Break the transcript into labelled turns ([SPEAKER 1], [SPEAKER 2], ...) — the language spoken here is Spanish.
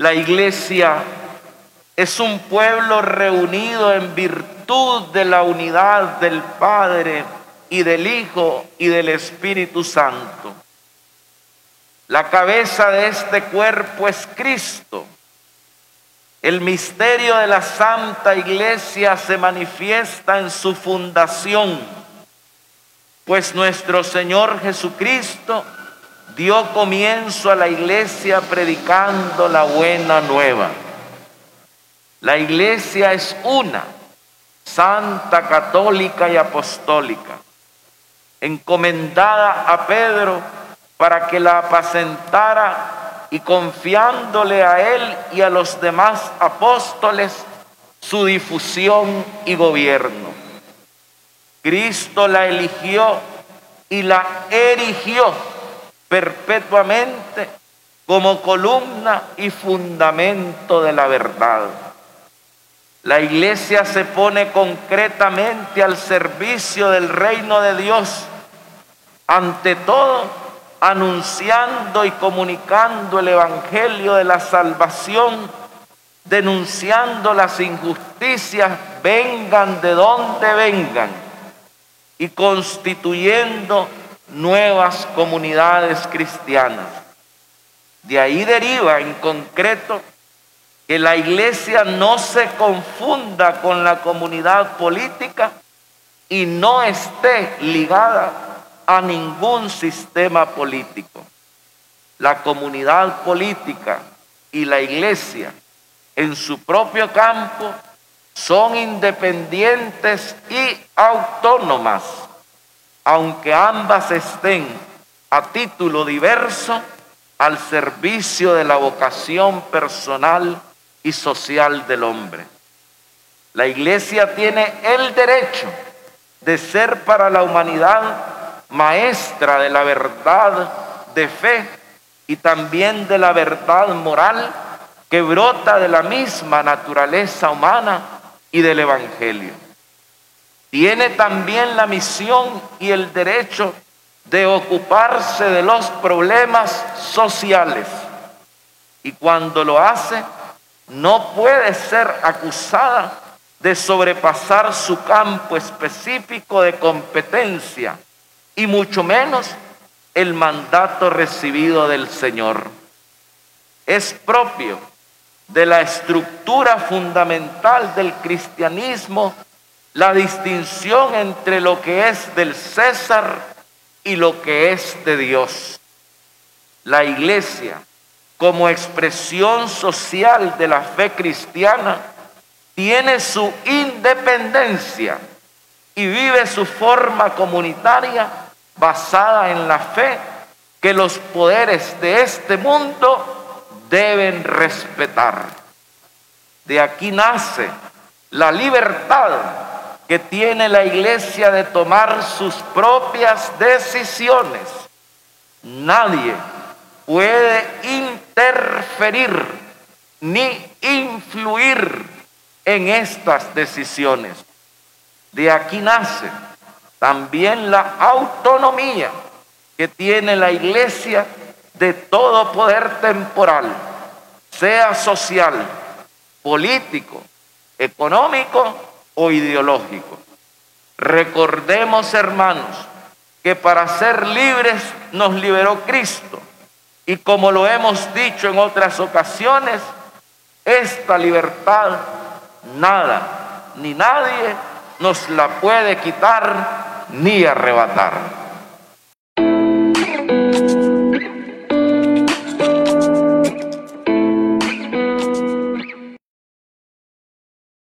[SPEAKER 1] La iglesia es un pueblo reunido en virtud de la unidad del Padre y del Hijo y del Espíritu Santo. La cabeza de este cuerpo es Cristo. El misterio de la Santa Iglesia se manifiesta en su fundación, pues nuestro Señor Jesucristo dio comienzo a la iglesia predicando la buena nueva. La iglesia es una, santa, católica y apostólica, encomendada a Pedro para que la apacentara y confiándole a él y a los demás apóstoles su difusión y gobierno. Cristo la eligió y la erigió perpetuamente como columna y fundamento de la verdad. La iglesia se pone concretamente al servicio del reino de Dios, ante todo anunciando y comunicando el Evangelio de la salvación, denunciando las injusticias, vengan de donde vengan, y constituyendo nuevas comunidades cristianas. De ahí deriva en concreto que la iglesia no se confunda con la comunidad política y no esté ligada a ningún sistema político. La comunidad política y la iglesia en su propio campo son independientes y autónomas aunque ambas estén a título diverso al servicio de la vocación personal y social del hombre. La iglesia tiene el derecho de ser para la humanidad maestra de la verdad de fe y también de la verdad moral que brota de la misma naturaleza humana y del Evangelio tiene también la misión y el derecho de ocuparse de los problemas sociales. Y cuando lo hace, no puede ser acusada de sobrepasar su campo específico de competencia y mucho menos el mandato recibido del Señor. Es propio de la estructura fundamental del cristianismo la distinción entre lo que es del César y lo que es de Dios. La iglesia, como expresión social de la fe cristiana, tiene su independencia y vive su forma comunitaria basada en la fe que los poderes de este mundo deben respetar. De aquí nace la libertad que tiene la iglesia de tomar sus propias decisiones. Nadie puede interferir ni influir en estas decisiones. De aquí nace también la autonomía que tiene la iglesia de todo poder temporal, sea social, político, económico ideológico. Recordemos, hermanos, que para ser libres nos liberó Cristo. Y como lo hemos dicho en otras ocasiones, esta libertad nada ni nadie nos la puede quitar ni arrebatar.